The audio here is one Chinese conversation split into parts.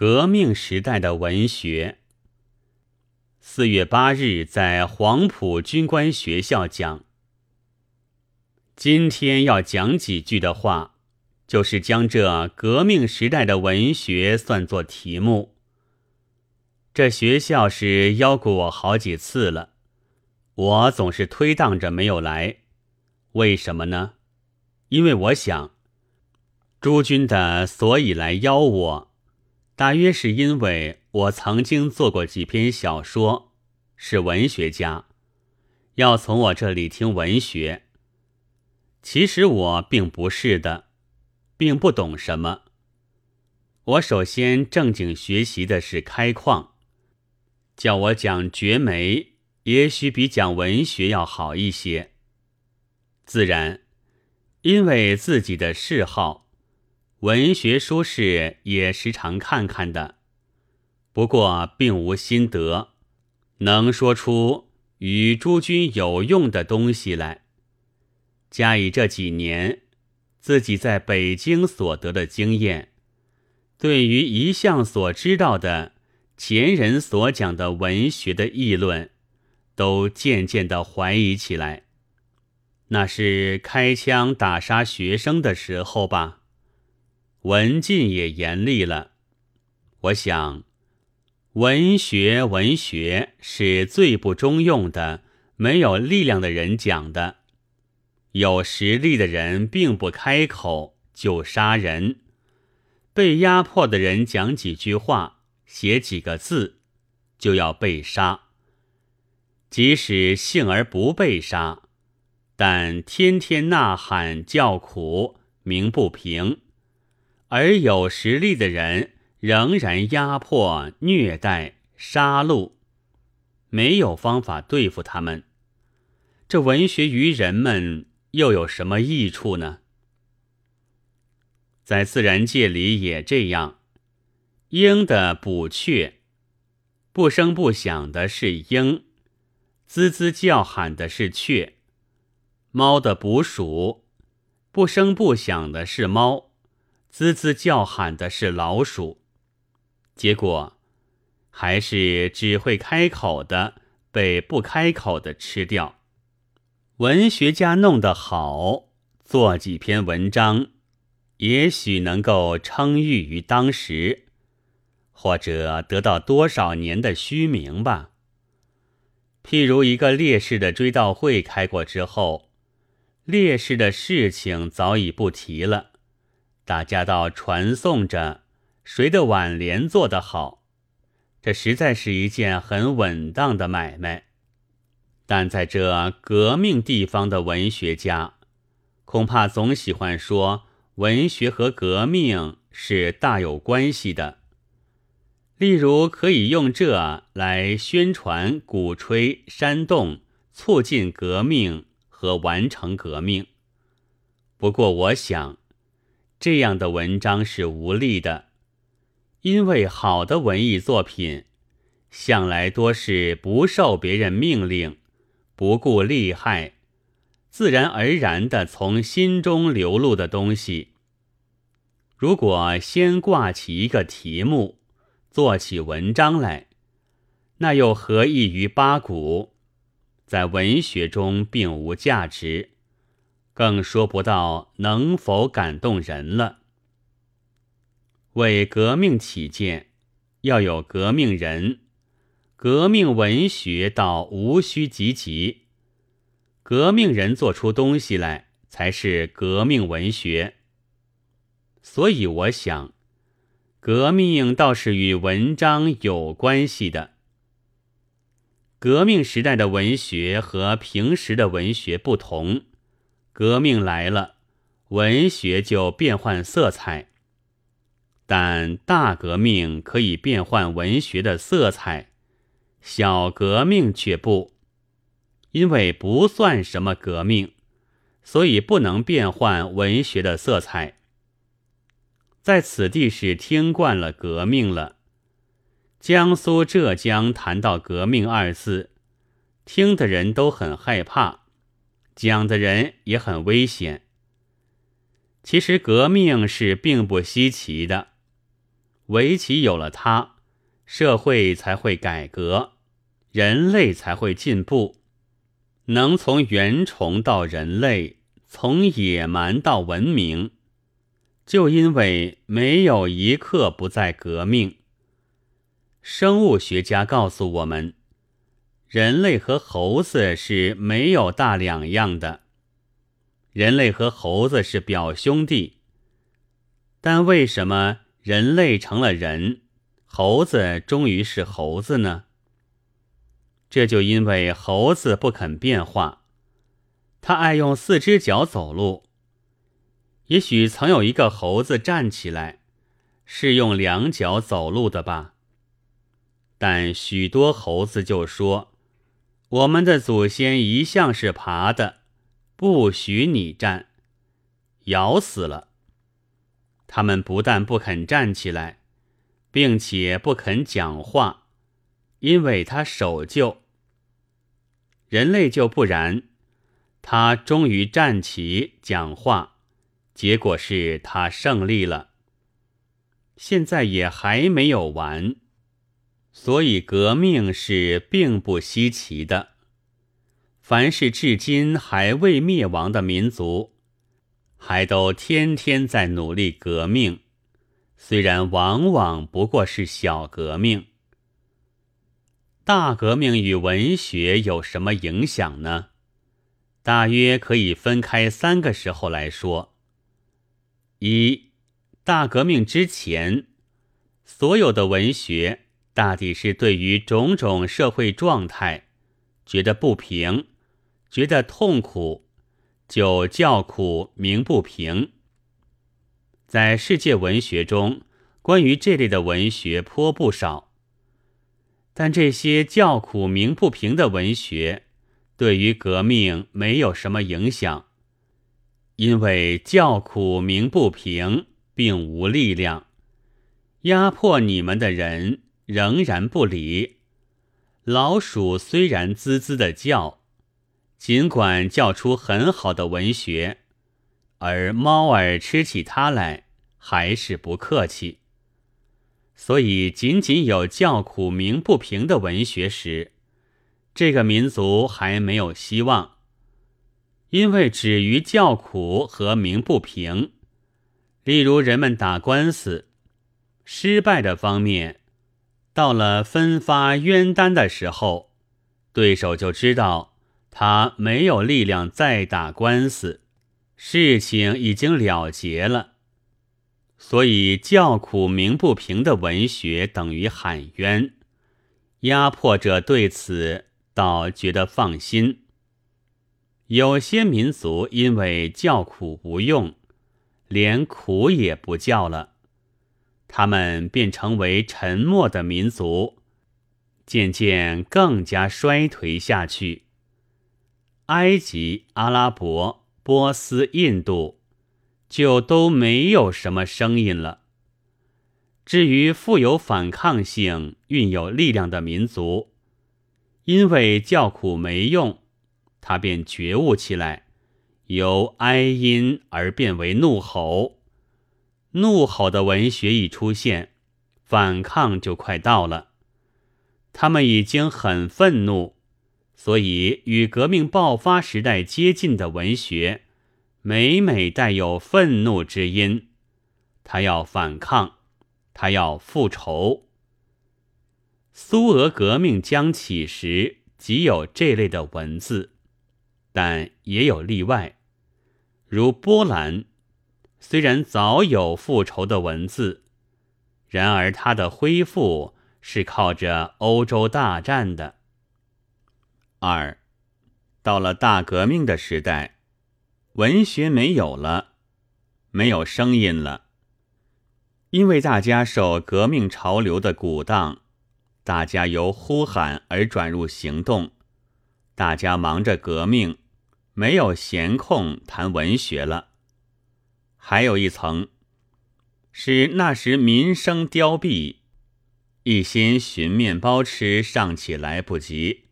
革命时代的文学。四月八日在黄埔军官学校讲。今天要讲几句的话，就是将这革命时代的文学算作题目。这学校是邀过我好几次了，我总是推挡着没有来。为什么呢？因为我想，诸君的所以来邀我，大约是因为我曾经做过几篇小说，是文学家，要从我这里听文学。其实我并不是的，并不懂什么。我首先正经学习的是开矿，叫我讲绝媒，也许比讲文学要好一些。自然，因为自己的嗜好，文学书是也时常看看的，不过并无心得，能说出与诸君有用的东西来。加以这几年自己在北京所得的经验，对于一向所知道的前人所讲的文学的议论，都渐渐的怀疑起来。那是开枪打杀学生的时候吧？文禁也严厉了。我想，文学文学是最不中用的，没有力量的人讲的。有实力的人并不开口就杀人，被压迫的人讲几句话、写几个字，就要被杀。即使幸而不被杀。但天天呐喊叫苦，鸣不平，而有实力的人仍然压迫、虐待、杀戮，没有方法对付他们。这文学于人们又有什么益处呢？在自然界里也这样，鹰的捕雀，不声不响的是鹰，滋滋叫喊的是雀。猫的捕鼠，不声不响的是猫，滋滋叫喊的是老鼠，结果还是只会开口的被不开口的吃掉。文学家弄得好，做几篇文章，也许能够称誉于当时，或者得到多少年的虚名吧。譬如一个烈士的追悼会开过之后。烈士的事情早已不提了，大家倒传颂着谁的挽联做得好，这实在是一件很稳当的买卖。但在这革命地方的文学家，恐怕总喜欢说文学和革命是大有关系的。例如，可以用这来宣传、鼓吹、煽动、促进革命。和完成革命。不过，我想，这样的文章是无力的，因为好的文艺作品，向来多是不受别人命令，不顾利害，自然而然的从心中流露的东西。如果先挂起一个题目，做起文章来，那又何异于八股？在文学中并无价值，更说不到能否感动人了。为革命起见，要有革命人，革命文学倒无需积极。革命人做出东西来，才是革命文学。所以我想，革命倒是与文章有关系的。革命时代的文学和平时的文学不同，革命来了，文学就变换色彩。但大革命可以变换文学的色彩，小革命却不，因为不算什么革命，所以不能变换文学的色彩。在此地是听惯了革命了。江苏、浙江谈到“革命”二字，听的人都很害怕，讲的人也很危险。其实革命是并不稀奇的，唯其有了它，社会才会改革，人类才会进步，能从原虫到人类，从野蛮到文明，就因为没有一刻不在革命。生物学家告诉我们，人类和猴子是没有大两样的。人类和猴子是表兄弟，但为什么人类成了人，猴子终于是猴子呢？这就因为猴子不肯变化，他爱用四只脚走路。也许曾有一个猴子站起来，是用两脚走路的吧。但许多猴子就说：“我们的祖先一向是爬的。”不许你站，咬死了。他们不但不肯站起来，并且不肯讲话，因为他守旧。人类就不然，他终于站起讲话，结果是他胜利了。现在也还没有完，所以革命是并不稀奇的。凡是至今还未灭亡的民族，还都天天在努力革命，虽然往往不过是小革命。大革命与文学有什么影响呢？大约可以分开三个时候来说：一，大革命之前，所有的文学大抵是对于种种社会状态觉得不平。觉得痛苦，就叫苦鸣不平。在世界文学中，关于这类的文学颇不少。但这些叫苦鸣不平的文学，对于革命没有什么影响，因为叫苦鸣不平并无力量，压迫你们的人仍然不理。老鼠虽然滋滋的叫。尽管叫出很好的文学，而猫儿吃起它来还是不客气。所以，仅仅有叫苦鸣不平的文学时，这个民族还没有希望，因为止于叫苦和鸣不平。例如，人们打官司失败的方面，到了分发冤单的时候，对手就知道。他没有力量再打官司，事情已经了结了，所以叫苦鸣不平的文学等于喊冤，压迫者对此倒觉得放心。有些民族因为叫苦无用，连苦也不叫了，他们便成为沉默的民族，渐渐更加衰颓下去。埃及、阿拉伯、波斯、印度，就都没有什么声音了。至于富有反抗性、蕴有力量的民族，因为叫苦没用，他便觉悟起来，由哀音而变为怒吼。怒吼的文学一出现，反抗就快到了。他们已经很愤怒。所以，与革命爆发时代接近的文学，每每带有愤怒之音。他要反抗，他要复仇。苏俄革命将起时，即有这类的文字，但也有例外，如波兰，虽然早有复仇的文字，然而它的恢复是靠着欧洲大战的。二，到了大革命的时代，文学没有了，没有声音了，因为大家受革命潮流的鼓荡，大家由呼喊而转入行动，大家忙着革命，没有闲空谈文学了。还有一层，是那时民生凋敝，一心寻面包吃尚且来不及。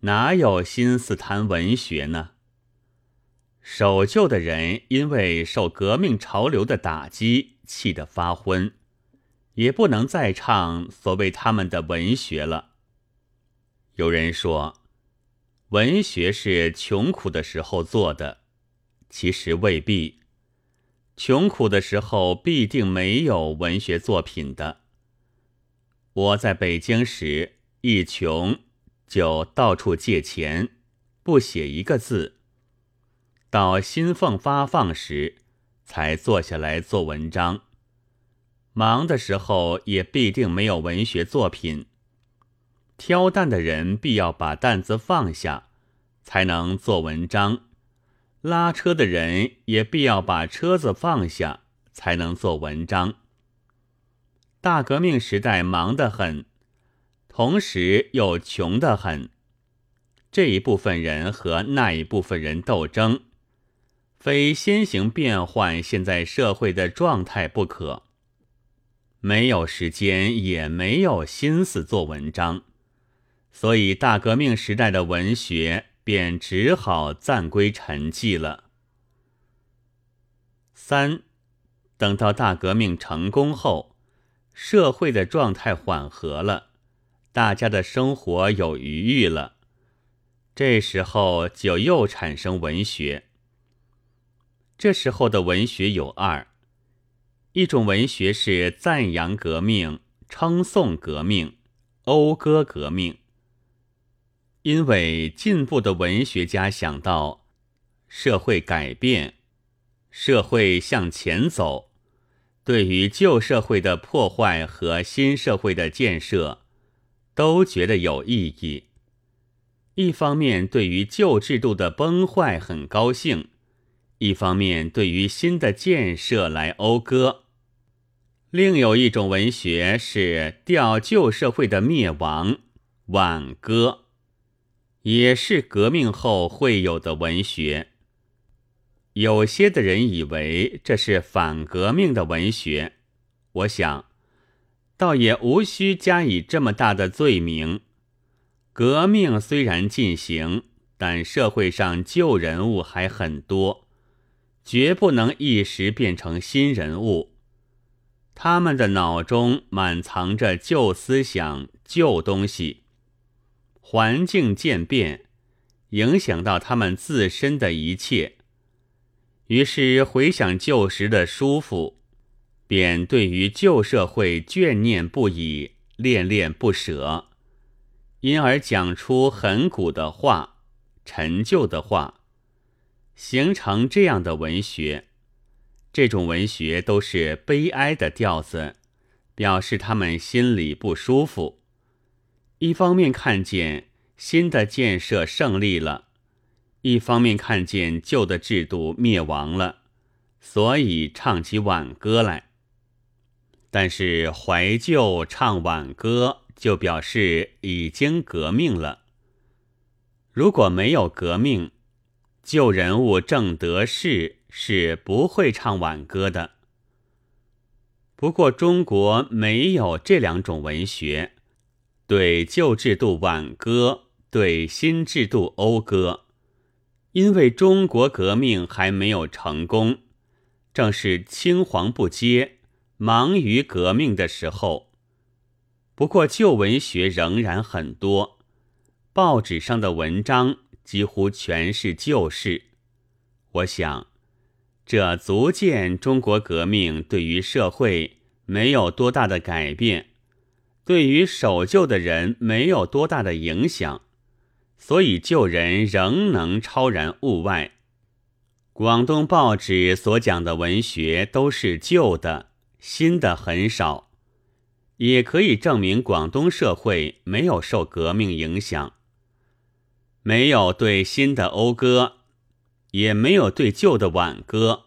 哪有心思谈文学呢？守旧的人因为受革命潮流的打击，气得发昏，也不能再唱所谓他们的文学了。有人说，文学是穷苦的时候做的，其实未必。穷苦的时候必定没有文学作品的。我在北京时一穷，就到处借钱，不写一个字。到新凤发放时，才坐下来做文章。忙的时候也必定没有文学作品。挑担的人必要把担子放下，才能做文章；拉车的人也必要把车子放下，才能做文章。大革命时代忙得很，同时又穷得很。这一部分人和那一部分人斗争，非先行变换现在社会的状态不可。没有时间，也没有心思做文章，所以大革命时代的文学便只好暂归沉寂了。三，等到大革命成功后，社会的状态缓和了，大家的生活有余裕了，这时候就又产生文学。这时候的文学有二。一种文学是赞扬革命、称颂革命、讴歌革命，因为进步的文学家想到社会改变、社会向前走，对于旧社会的破坏和新社会的建设，都觉得有意义。一方面对于旧制度的崩坏很高兴，一方面对于新的建设来讴歌。另有一种文学是吊旧社会的灭亡，挽歌，也是革命后会有的文学。有些的人以为这是反革命的文学，我想，倒也无需加以这么大的罪名。革命虽然进行，但社会上旧人物还很多，绝不能一时变成新人物。他们的脑中满藏着旧思想、旧东西，环境渐变，影响到他们自身的一切。于是回想旧时的舒服，便对于旧社会眷念不已，恋恋不舍，因而讲出很古的话、陈旧的话，形成这样的文学。这种文学都是悲哀的调子，表示他们心里不舒服。一方面看见新的建设胜利了，一方面看见旧的制度灭亡了，所以唱起挽歌来。但是怀旧唱挽歌，就表示已经革命了。如果没有革命，旧人物正得势。是不会唱挽歌的。不过中国没有这两种文学，对旧制度挽歌，对新制度讴歌，因为中国革命还没有成功，正是青黄不接、忙于革命的时候。不过旧文学仍然很多，报纸上的文章几乎全是旧事。我想。这足见中国革命对于社会没有多大的改变，对于守旧的人没有多大的影响，所以旧人仍能超然物外。广东报纸所讲的文学都是旧的，新的很少，也可以证明广东社会没有受革命影响，没有对新的讴歌。也没有对旧的挽歌，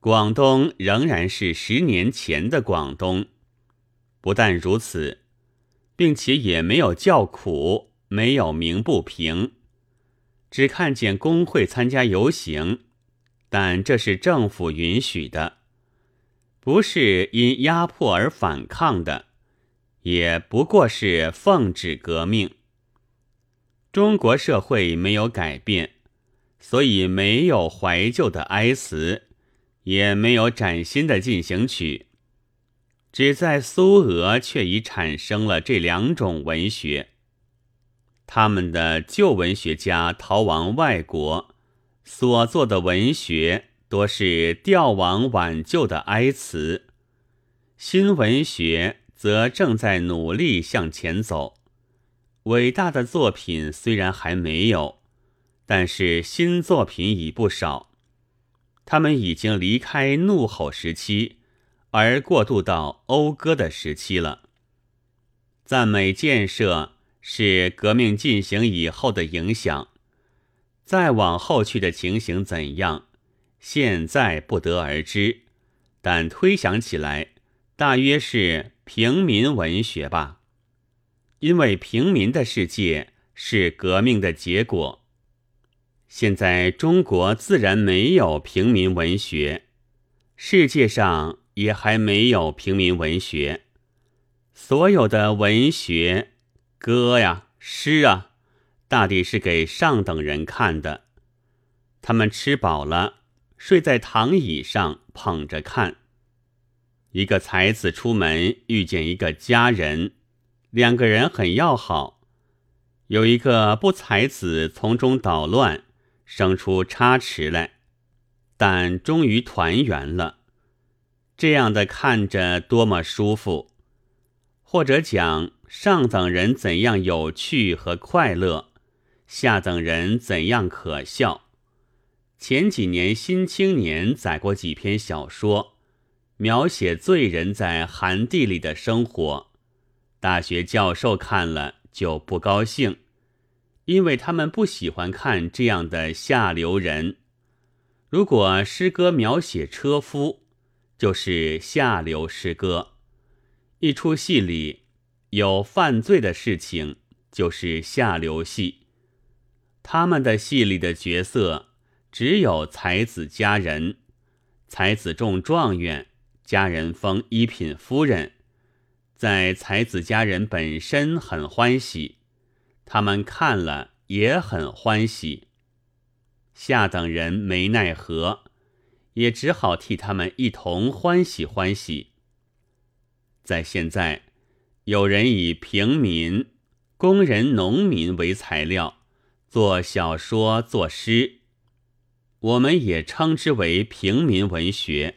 广东仍然是十年前的广东。不但如此，并且也没有叫苦，没有鸣不平，只看见工会参加游行，但这是政府允许的，不是因压迫而反抗的，也不过是奉旨革命。中国社会没有改变。所以没有怀旧的哀词，也没有崭新的进行曲。只在苏俄却已产生了这两种文学。他们的旧文学家逃亡外国，所做的文学多是吊亡挽救的哀词；新文学则正在努力向前走。伟大的作品虽然还没有，但是新作品已不少。他们已经离开怒吼时期，而过渡到讴歌的时期了。赞美建设是革命进行以后的影响，再往后去的情形怎样，现在不得而知。但推想起来，大约是平民文学吧。因为平民的世界是革命的结果，现在中国自然没有平民文学，世界上也还没有平民文学。所有的文学，歌呀、诗啊，大抵是给上等人看的。他们吃饱了，睡在躺椅上捧着看。一个才子出门遇见一个佳人。两个人很要好，有一个不才子从中捣乱，生出差池来，但终于团圆了。这样的看着多么舒服！或者讲上等人怎样有趣和快乐，下等人怎样可笑。前几年《新青年》载过几篇小说，描写罪人在寒地里的生活。大学教授看了就不高兴，因为他们不喜欢看这样的下流人。如果诗歌描写车夫，就是下流诗歌；一出戏里有犯罪的事情，就是下流戏。他们的戏里的角色只有才子佳人，才子中状元，佳人封一品夫人。在才子佳人本身很欢喜，他们看了也很欢喜。下等人没奈何，也只好替他们一同欢喜欢喜。在现在，有人以平民、工人、农民为材料做小说、作诗，我们也称之为平民文学。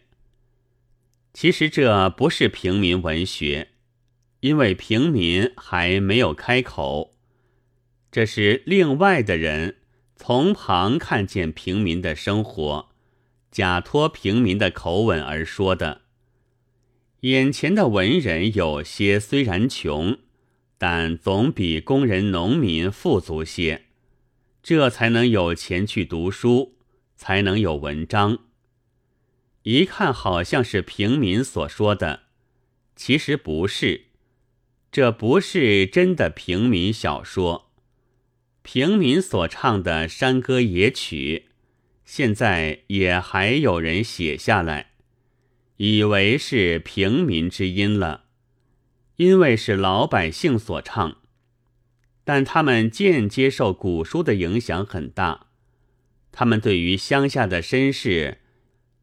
其实这不是平民文学。因为平民还没有开口，这是另外的人从旁看见平民的生活，假托平民的口吻而说的。眼前的文人有些虽然穷，但总比工人、农民富足些，这才能有钱去读书，才能有文章。一看好像是平民所说的，其实不是。这不是真的平民小说，平民所唱的山歌野曲，现在也还有人写下来，以为是平民之音了，因为是老百姓所唱，但他们间接受古书的影响很大，他们对于乡下的绅士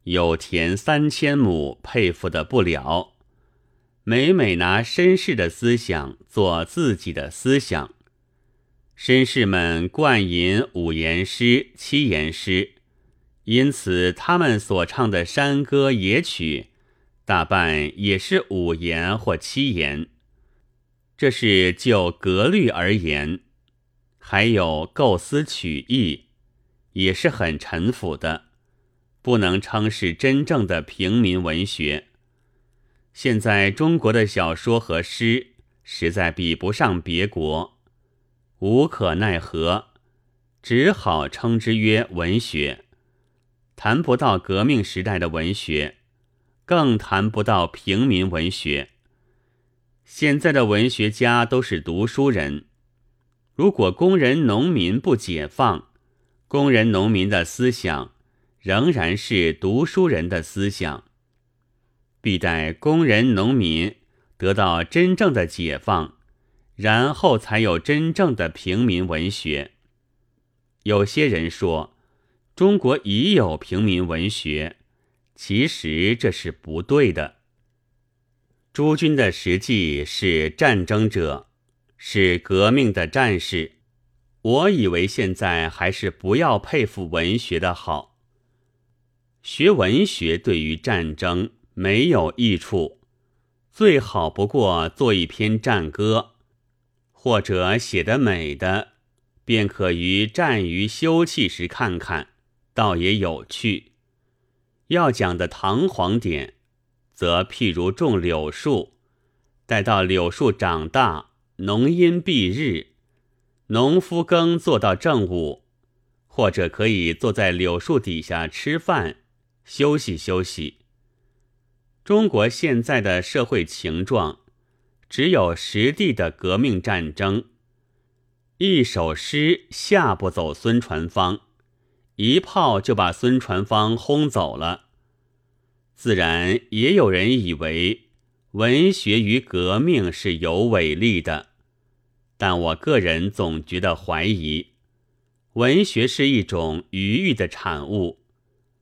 有田三千亩，佩服的不了。每每拿绅士的思想做自己的思想，绅士们惯吟五言诗、七言诗，因此他们所唱的山歌野曲，大半也是五言或七言。这是就格律而言，还有构思曲意，也是很陈腐的，不能称是真正的平民文学。现在中国的小说和诗实在比不上别国，无可奈何，只好称之曰文学。谈不到革命时代的文学，更谈不到平民文学。现在的文学家都是读书人，如果工人农民不解放，工人农民的思想仍然是读书人的思想。必待工人、农民得到真正的解放，然后才有真正的平民文学。有些人说中国已有平民文学，其实这是不对的。诸君的实际是战争者，是革命的战士。我以为现在还是不要佩服文学的好。学文学对于战争没有益处，最好不过做一篇战歌，或者写得美的，便可于战余休憩时看看，倒也有趣。要讲的堂皇点，则譬如种柳树，待到柳树长大，浓荫蔽日。农夫耕做到正午，或者可以坐在柳树底下吃饭、休息休息。中国现在的社会情状，只有实地的革命战争。一首诗吓不走孙传芳，一炮就把孙传芳轰走了。自然也有人以为文学与革命是有伟力的。但我个人总觉得怀疑，文学是一种余欲的产物，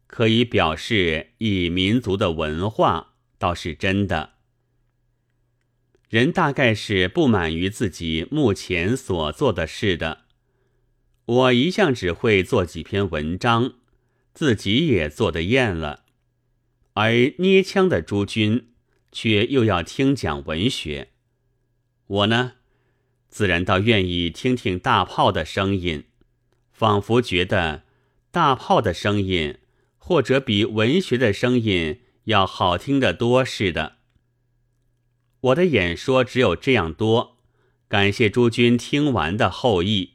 可以表示一民族的文化，倒是真的。人大概是不满于自己目前所做的事的。我一向只会做几篇文章，自己也做得厌了，而捏枪的诸君却又要听讲文学，我呢？自然倒愿意听听大炮的声音，仿佛觉得大炮的声音或者比文学的声音要好听得多似的。我的演说只有这样多，感谢诸君听完的后意。